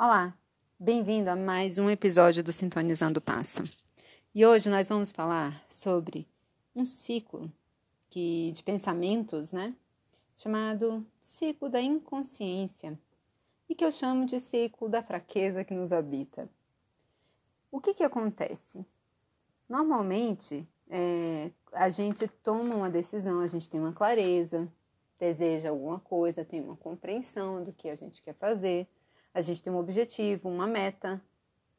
Olá, bem-vindo a mais um episódio do Sintonizando o Passo. E hoje nós vamos falar sobre um ciclo que, de pensamentos, né? Chamado ciclo da inconsciência e que eu chamo de ciclo da fraqueza que nos habita. O que que acontece? Normalmente, é, a gente toma uma decisão, a gente tem uma clareza, deseja alguma coisa, tem uma compreensão do que a gente quer fazer, a gente tem um objetivo, uma meta,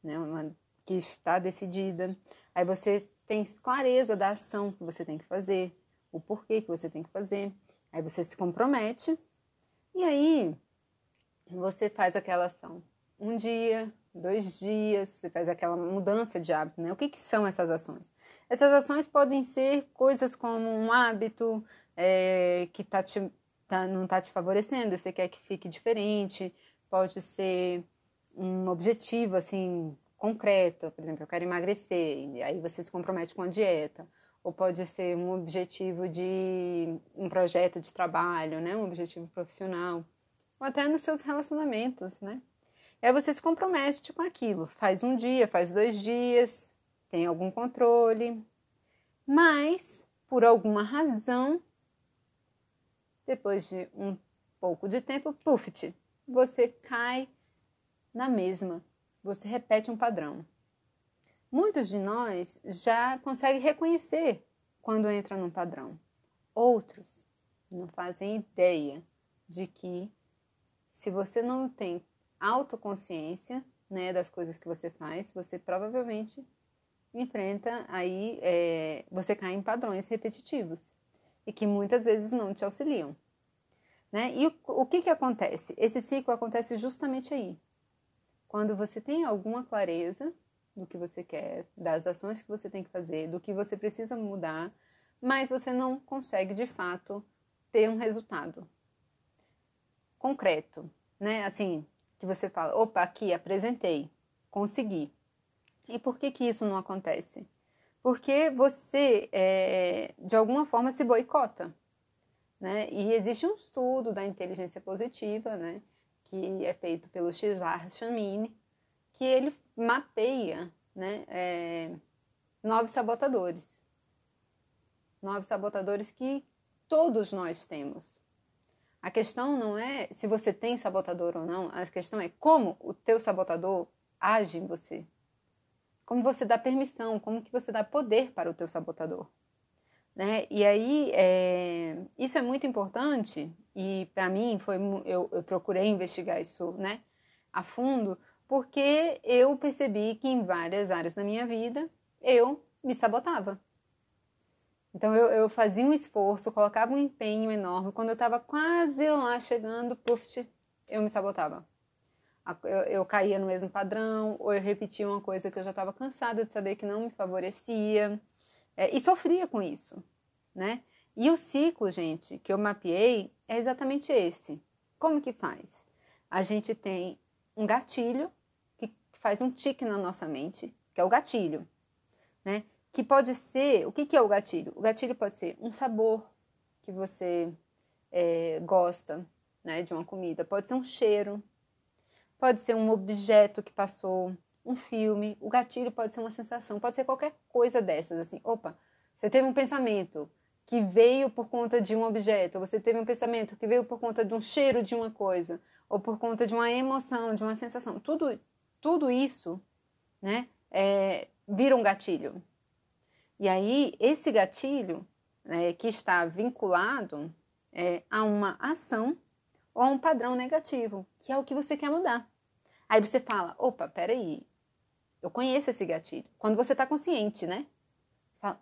né, uma, que está decidida. Aí você tem clareza da ação que você tem que fazer, o porquê que você tem que fazer. Aí você se compromete e aí você faz aquela ação. Um dia, dois dias, você faz aquela mudança de hábito, né? O que, que são essas ações? Essas ações podem ser coisas como um hábito, é, que tá te, tá, não está te favorecendo, você quer que fique diferente, pode ser um objetivo assim concreto, por exemplo, eu quero emagrecer, e aí você se compromete com a dieta, ou pode ser um objetivo de um projeto de trabalho, né, um objetivo profissional, ou até nos seus relacionamentos, né? E aí você se compromete com aquilo, faz um dia, faz dois dias, tem algum controle, mas por alguma razão depois de um pouco de tempo, puft, você cai na mesma, você repete um padrão. Muitos de nós já conseguem reconhecer quando entra num padrão. Outros não fazem ideia de que se você não tem autoconsciência né, das coisas que você faz, você provavelmente enfrenta aí, é, você cai em padrões repetitivos e que muitas vezes não te auxiliam. Né? E o, o que, que acontece? Esse ciclo acontece justamente aí. Quando você tem alguma clareza do que você quer, das ações que você tem que fazer, do que você precisa mudar, mas você não consegue de fato ter um resultado concreto, né? Assim, que você fala, opa, aqui apresentei, consegui. E por que que isso não acontece? Porque você, é, de alguma forma, se boicota. Né? E existe um estudo da inteligência positiva, né, que é feito pelo Cesar Chamini, que ele mapeia né, é, nove sabotadores. Nove sabotadores que todos nós temos. A questão não é se você tem sabotador ou não, a questão é como o teu sabotador age em você. Como você dá permissão, como que você dá poder para o teu sabotador. Né? E aí, é, isso é muito importante e para mim foi eu, eu, procurei investigar isso né, a fundo porque eu percebi que em várias áreas da minha vida eu me sabotava. Então eu, eu fazia um esforço, colocava um empenho enorme. Quando eu estava quase lá chegando, puf, eu me sabotava. Eu, eu caía no mesmo padrão, ou eu repetia uma coisa que eu já estava cansada de saber que não me favorecia. É, e sofria com isso, né? E o ciclo, gente, que eu mapeei é exatamente esse. Como que faz? A gente tem um gatilho que faz um tique na nossa mente, que é o gatilho, né? Que pode ser, o que, que é o gatilho? O gatilho pode ser um sabor que você é, gosta, né, de uma comida, pode ser um cheiro, pode ser um objeto que passou, um filme, o gatilho pode ser uma sensação, pode ser qualquer coisa dessas, assim, opa, você teve um pensamento que veio por conta de um objeto, você teve um pensamento que veio por conta de um cheiro de uma coisa, ou por conta de uma emoção, de uma sensação, tudo, tudo isso, né, é, vira um gatilho. E aí, esse gatilho, né, que está vinculado é, a uma ação ou a um padrão negativo, que é o que você quer mudar. Aí você fala, opa, peraí, eu conheço esse gatilho. Quando você está consciente, né?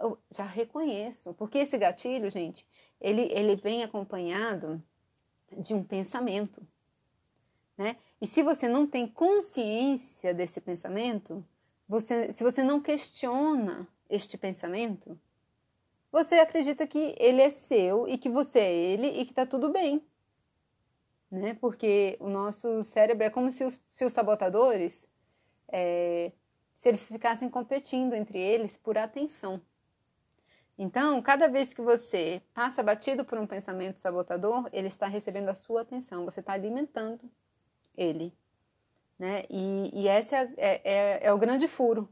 Eu já reconheço. Porque esse gatilho, gente, ele, ele vem acompanhado de um pensamento. Né? E se você não tem consciência desse pensamento, você, se você não questiona este pensamento, você acredita que ele é seu e que você é ele e que está tudo bem. Né? Porque o nosso cérebro é como se os, se os sabotadores é, se eles ficassem competindo entre eles por atenção. Então, cada vez que você passa batido por um pensamento sabotador, ele está recebendo a sua atenção, você está alimentando ele. né? E, e esse é, é, é, é o grande furo,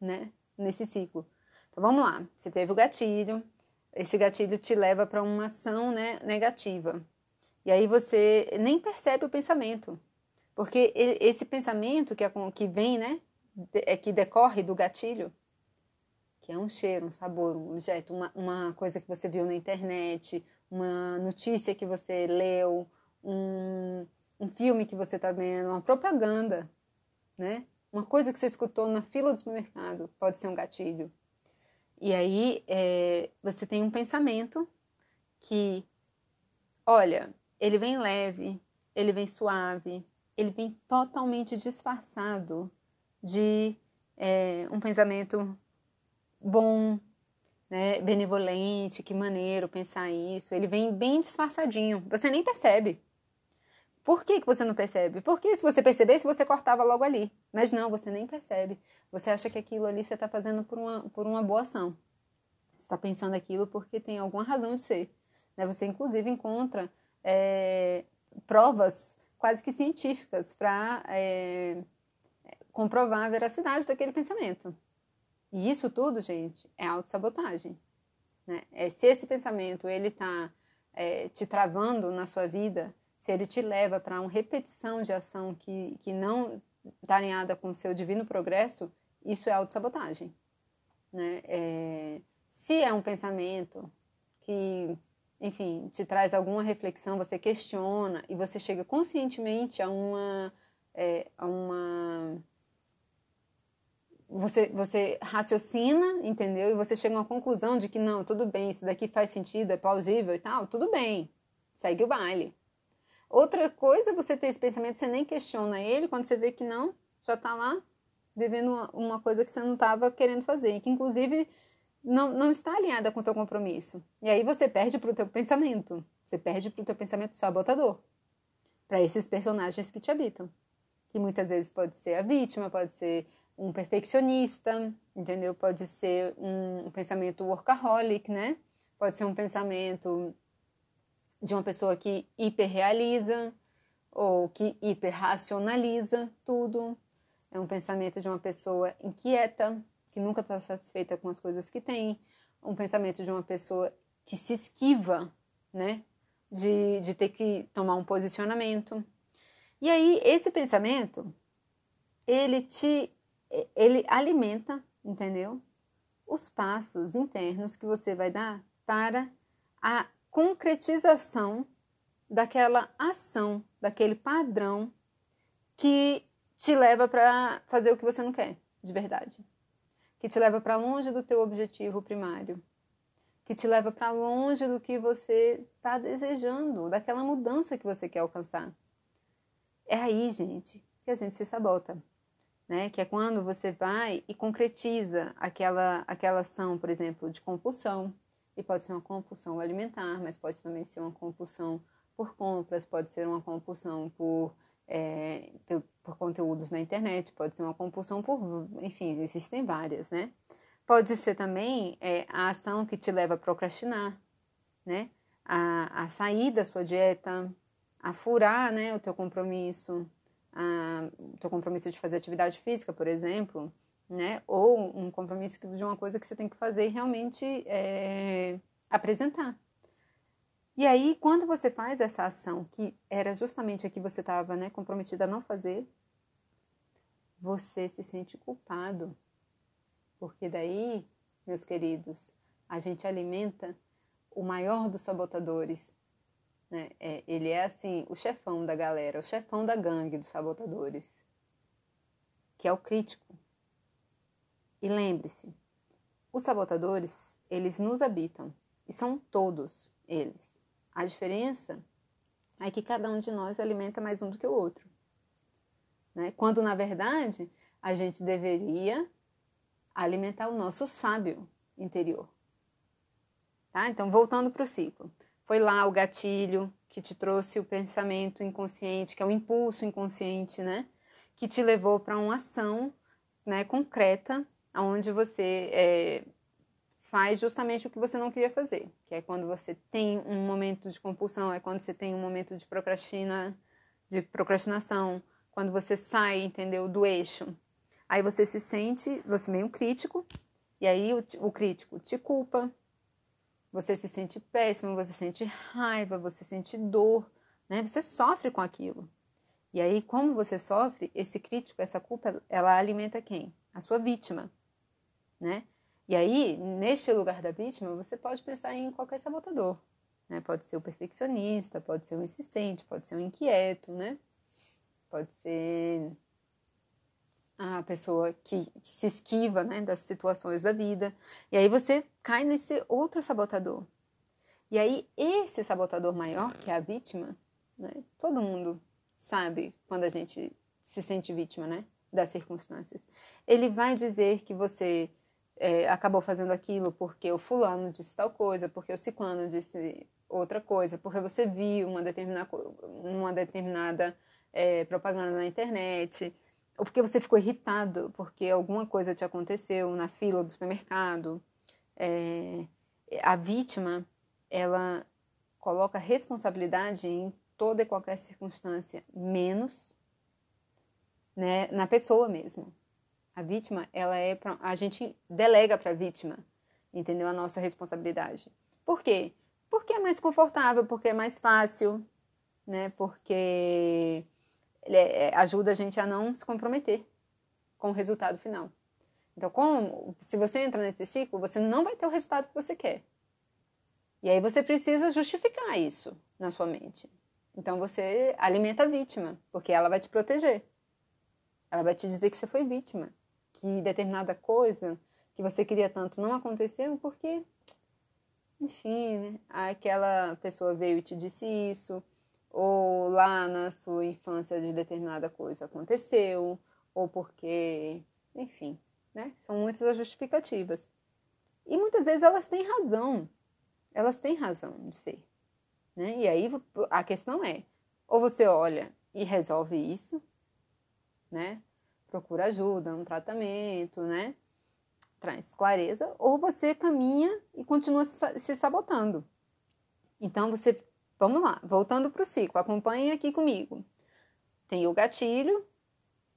né? Nesse ciclo. Então vamos lá, você teve o gatilho, esse gatilho te leva para uma ação né, negativa. E aí você nem percebe o pensamento. Porque esse pensamento que, que vem, né? É que decorre do gatilho, que é um cheiro, um sabor, um objeto, uma, uma coisa que você viu na internet, uma notícia que você leu, um, um filme que você está vendo, uma propaganda, né? Uma coisa que você escutou na fila do supermercado pode ser um gatilho. E aí é, você tem um pensamento que, olha, ele vem leve, ele vem suave, ele vem totalmente disfarçado de é, um pensamento bom, né, benevolente, que maneiro pensar isso. Ele vem bem disfarçadinho, você nem percebe. Por que, que você não percebe? Porque se você percebesse, você cortava logo ali. Mas não, você nem percebe. Você acha que aquilo ali você está fazendo por uma, por uma boa ação. Você está pensando aquilo porque tem alguma razão de ser. Né? Você, inclusive, encontra é, provas quase que científicas para é, comprovar a veracidade daquele pensamento. E isso tudo, gente, é autossabotagem. Né? É, se esse pensamento ele está é, te travando na sua vida, se ele te leva para uma repetição de ação que, que não está alinhada com o seu divino progresso, isso é autossabotagem. Né? É, se é um pensamento que enfim, te traz alguma reflexão, você questiona e você chega conscientemente a uma. É, a uma você, você raciocina, entendeu? E você chega a uma conclusão de que não, tudo bem, isso daqui faz sentido, é plausível e tal, tudo bem, segue o baile. Outra coisa é você ter esse pensamento, você nem questiona ele, quando você vê que não, já está lá vivendo uma, uma coisa que você não estava querendo fazer, que inclusive não, não está alinhada com o teu compromisso. E aí você perde para o teu pensamento. Você perde para o teu pensamento sabotador. Para esses personagens que te habitam. Que muitas vezes pode ser a vítima, pode ser um perfeccionista, entendeu? Pode ser um, pensamento workaholic, né? Pode ser um pensamento de uma pessoa que hiperrealiza ou que hiperracionaliza tudo. É um pensamento de uma pessoa inquieta, que nunca está satisfeita com as coisas que tem, um pensamento de uma pessoa que se esquiva, né, de, de ter que tomar um posicionamento. E aí, esse pensamento, ele te, ele alimenta, entendeu? Os passos internos que você vai dar para a concretização daquela ação, daquele padrão que te leva para fazer o que você não quer, de verdade que te leva para longe do teu objetivo primário, que te leva para longe do que você está desejando, daquela mudança que você quer alcançar. É aí, gente, que a gente se sabota, né? Que é quando você vai e concretiza aquela aquela ação, por exemplo, de compulsão, e pode ser uma compulsão alimentar, mas pode também ser uma compulsão por compras, pode ser uma compulsão por é, por conteúdos na internet, pode ser uma compulsão por, enfim, existem várias, né? Pode ser também é, a ação que te leva a procrastinar, né? A, a sair da sua dieta, a furar, né, o teu compromisso, a, o teu compromisso de fazer atividade física, por exemplo, né? Ou um compromisso de uma coisa que você tem que fazer e realmente é, apresentar, e aí, quando você faz essa ação, que era justamente a que você estava né, comprometida a não fazer, você se sente culpado. Porque daí, meus queridos, a gente alimenta o maior dos sabotadores. Né? É, ele é assim, o chefão da galera, o chefão da gangue dos sabotadores, que é o crítico. E lembre-se, os sabotadores, eles nos habitam, e são todos eles. A diferença é que cada um de nós alimenta mais um do que o outro. Né? Quando, na verdade, a gente deveria alimentar o nosso sábio interior. Tá? Então, voltando para o ciclo. Foi lá o gatilho que te trouxe o pensamento inconsciente, que é o impulso inconsciente, né? Que te levou para uma ação né, concreta, onde você é, faz justamente o que você não queria fazer, que é quando você tem um momento de compulsão, é quando você tem um momento de procrastina, de procrastinação, quando você sai, entendeu, do eixo. Aí você se sente, você meio crítico, e aí o, o crítico te culpa, você se sente péssimo, você sente raiva, você sente dor, né? Você sofre com aquilo. E aí, como você sofre, esse crítico, essa culpa, ela alimenta quem? A sua vítima, né? E aí, neste lugar da vítima, você pode pensar em qualquer sabotador, né? Pode ser o perfeccionista, pode ser o insistente, pode ser o inquieto, né? Pode ser a pessoa que se esquiva né, das situações da vida. E aí você cai nesse outro sabotador. E aí, esse sabotador maior, que é a vítima, né, todo mundo sabe quando a gente se sente vítima né, das circunstâncias. Ele vai dizer que você é, acabou fazendo aquilo porque o fulano disse tal coisa, porque o ciclano disse outra coisa, porque você viu uma determinada, uma determinada é, propaganda na internet ou porque você ficou irritado porque alguma coisa te aconteceu na fila do supermercado. É, a vítima, ela coloca responsabilidade em toda e qualquer circunstância, menos né, na pessoa mesmo. A vítima, ela é pra, a gente delega para a vítima, entendeu? A nossa responsabilidade. Por quê? Porque é mais confortável, porque é mais fácil, né? Porque é, ajuda a gente a não se comprometer com o resultado final. Então, como, se você entra nesse ciclo, você não vai ter o resultado que você quer. E aí você precisa justificar isso na sua mente. Então você alimenta a vítima, porque ela vai te proteger. Ela vai te dizer que você foi vítima, que determinada coisa que você queria tanto não aconteceu porque, enfim, né? aquela pessoa veio e te disse isso, ou lá na sua infância de determinada coisa aconteceu, ou porque, enfim, né? São muitas as justificativas. E muitas vezes elas têm razão. Elas têm razão de ser. Né? E aí a questão é, ou você olha e resolve isso, né? Procura ajuda, um tratamento, né? Traz clareza, ou você caminha e continua se sabotando. Então você Vamos lá, voltando para o ciclo, acompanhem aqui comigo. Tem o gatilho,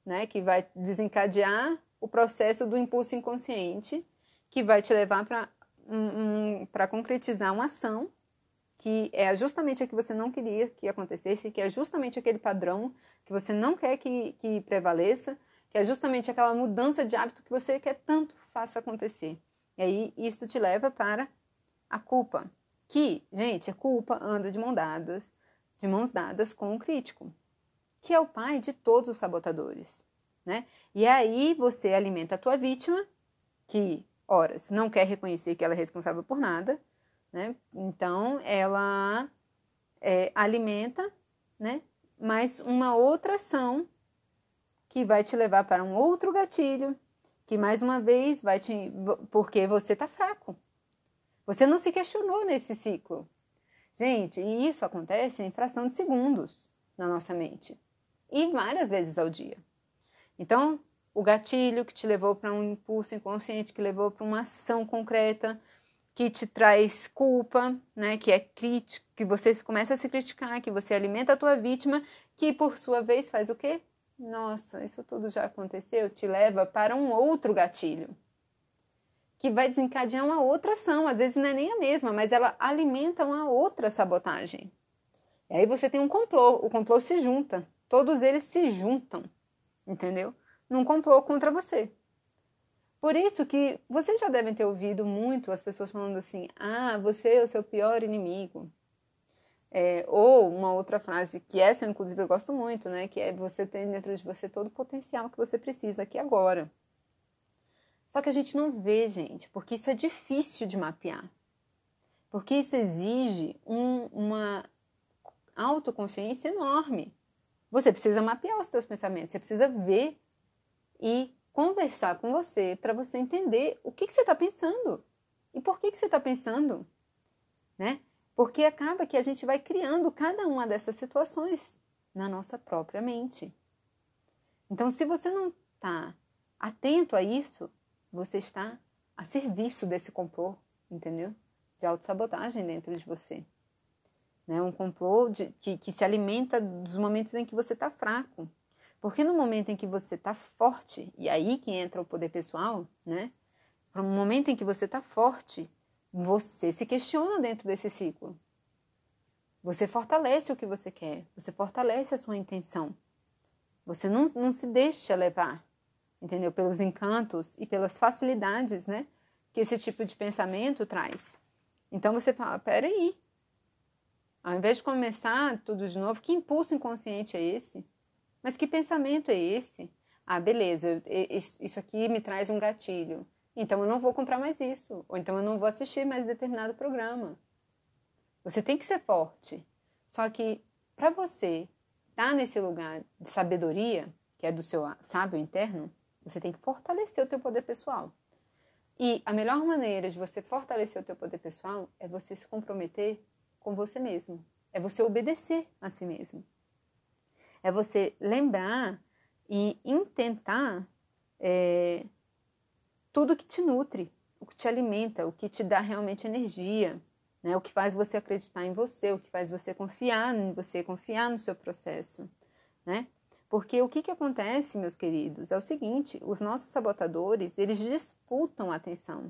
né, que vai desencadear o processo do impulso inconsciente, que vai te levar para um, um, concretizar uma ação que é justamente a que você não queria que acontecesse, que é justamente aquele padrão que você não quer que, que prevaleça, que é justamente aquela mudança de hábito que você quer tanto faça acontecer. E aí isso te leva para a culpa, que, gente, culpa anda de mãos dadas, de mãos dadas com o crítico, que é o pai de todos os sabotadores, né? E aí você alimenta a tua vítima, que, horas, não quer reconhecer que ela é responsável por nada, né? Então, ela é, alimenta, né? Mais uma outra ação que vai te levar para um outro gatilho, que mais uma vez vai te. porque você tá fraco, você não se questionou nesse ciclo. Gente, e isso acontece em fração de segundos na nossa mente. E várias vezes ao dia. Então, o gatilho que te levou para um impulso inconsciente, que levou para uma ação concreta, que te traz culpa, né, que é crítica, que você começa a se criticar, que você alimenta a tua vítima, que por sua vez faz o quê? Nossa, isso tudo já aconteceu, te leva para um outro gatilho que vai desencadear uma outra ação, às vezes não é nem a mesma, mas ela alimenta uma outra sabotagem. E aí você tem um complô, o complô se junta, todos eles se juntam, entendeu? Num complô contra você. Por isso que vocês já devem ter ouvido muito as pessoas falando assim: ah, você é o seu pior inimigo. É, ou uma outra frase, que essa inclusive eu gosto muito, né? Que é você tem dentro de você todo o potencial que você precisa aqui agora. Só que a gente não vê, gente, porque isso é difícil de mapear. Porque isso exige um, uma autoconsciência enorme. Você precisa mapear os seus pensamentos, você precisa ver e conversar com você para você entender o que, que você está pensando e por que, que você está pensando, né? Porque acaba que a gente vai criando cada uma dessas situações na nossa própria mente. Então, se você não está atento a isso, você está a serviço desse complô, entendeu? De autossabotagem dentro de você. Né? Um complô de, que, que se alimenta dos momentos em que você está fraco. Porque no momento em que você está forte, e aí que entra o poder pessoal, né? No momento em que você está forte, você se questiona dentro desse ciclo. Você fortalece o que você quer, você fortalece a sua intenção. Você não, não se deixa levar, entendeu? Pelos encantos e pelas facilidades, né? Que esse tipo de pensamento traz. Então você fala: peraí. Ao invés de começar tudo de novo, que impulso inconsciente é esse? Mas que pensamento é esse? Ah, beleza, isso aqui me traz um gatilho. Então eu não vou comprar mais isso. Ou então eu não vou assistir mais determinado programa. Você tem que ser forte. Só que para você estar tá nesse lugar de sabedoria, que é do seu sábio interno, você tem que fortalecer o teu poder pessoal. E a melhor maneira de você fortalecer o teu poder pessoal é você se comprometer com você mesmo. É você obedecer a si mesmo. É você lembrar e intentar é, tudo que te nutre, o que te alimenta, o que te dá realmente energia, né? o que faz você acreditar em você, o que faz você confiar em você, confiar no seu processo. Né? Porque o que, que acontece, meus queridos, é o seguinte: os nossos sabotadores eles disputam a atenção.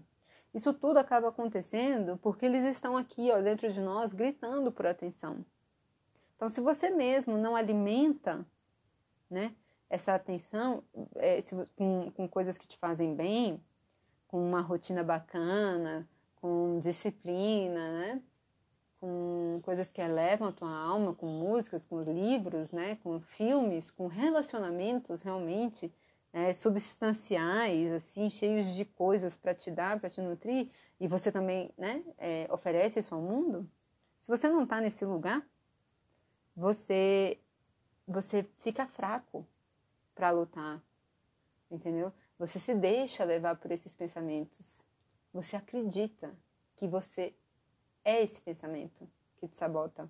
Isso tudo acaba acontecendo porque eles estão aqui, ó, dentro de nós, gritando por atenção. Então, se você mesmo não alimenta, né, essa atenção é, se, com, com coisas que te fazem bem, com uma rotina bacana, com disciplina, né? Com coisas que elevam a tua alma, com músicas, com livros, né? com filmes, com relacionamentos realmente né? substanciais, assim, cheios de coisas para te dar, para te nutrir, e você também né? É, oferece isso ao mundo. Se você não está nesse lugar, você você fica fraco para lutar, entendeu? Você se deixa levar por esses pensamentos. Você acredita que você é esse pensamento que te sabota.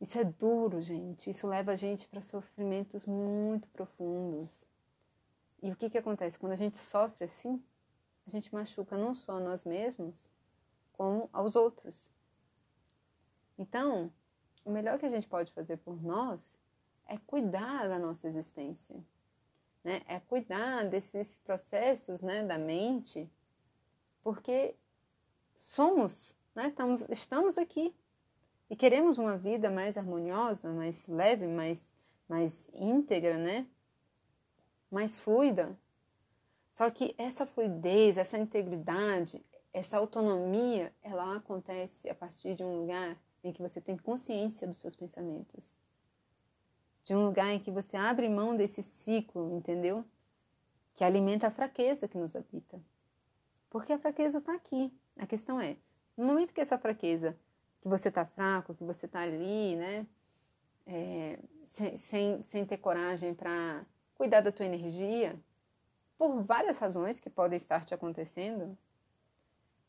Isso é duro, gente. Isso leva a gente para sofrimentos muito profundos. E o que, que acontece? Quando a gente sofre assim, a gente machuca não só nós mesmos, como aos outros. Então, o melhor que a gente pode fazer por nós é cuidar da nossa existência né? É cuidar desses processos, né, da mente, porque somos, né? Estamos, estamos aqui e queremos uma vida mais harmoniosa, mais leve, mais, mais íntegra, né? Mais fluida. Só que essa fluidez, essa integridade, essa autonomia, ela acontece a partir de um lugar em que você tem consciência dos seus pensamentos de um lugar em que você abre mão desse ciclo, entendeu? Que alimenta a fraqueza que nos habita. Porque a fraqueza está aqui. A questão é, no momento que essa fraqueza, que você está fraco, que você está ali, né? É, sem, sem, sem ter coragem para cuidar da tua energia, por várias razões que podem estar te acontecendo,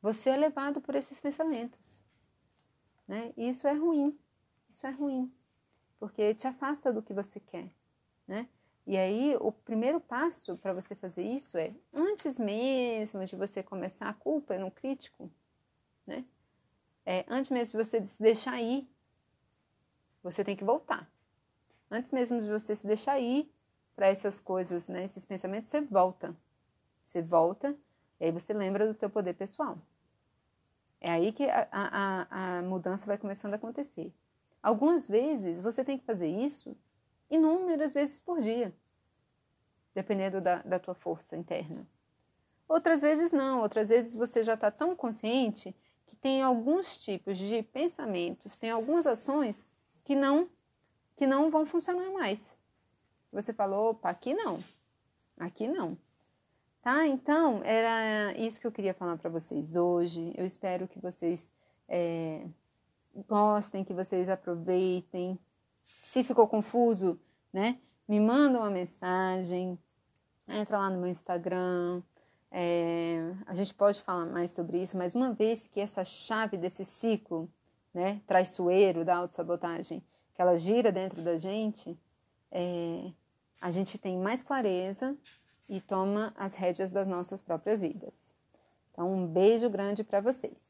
você é levado por esses pensamentos. Né? E isso é ruim. Isso é ruim porque te afasta do que você quer, né? E aí, o primeiro passo para você fazer isso é, antes mesmo de você começar a culpa no crítico, né? É, antes mesmo de você se deixar ir, você tem que voltar. Antes mesmo de você se deixar ir para essas coisas, né? Esses pensamentos, você volta. Você volta e aí você lembra do teu poder pessoal. É aí que a, a, a mudança vai começando a acontecer. Algumas vezes você tem que fazer isso inúmeras vezes por dia, dependendo da, da tua força interna. Outras vezes não, outras vezes você já está tão consciente que tem alguns tipos de pensamentos, tem algumas ações que não que não vão funcionar mais. Você falou, opa, aqui não, aqui não. Tá? Então, era isso que eu queria falar para vocês hoje. Eu espero que vocês é, gostem, que vocês aproveitem. Se ficou confuso, né? Me manda uma mensagem, entra lá no meu Instagram. É, a gente pode falar mais sobre isso, mas uma vez que essa chave desse ciclo, né, traiçoeiro da autossabotagem, que ela gira dentro da gente, é, a gente tem mais clareza e toma as rédeas das nossas próprias vidas. Então, um beijo grande para vocês.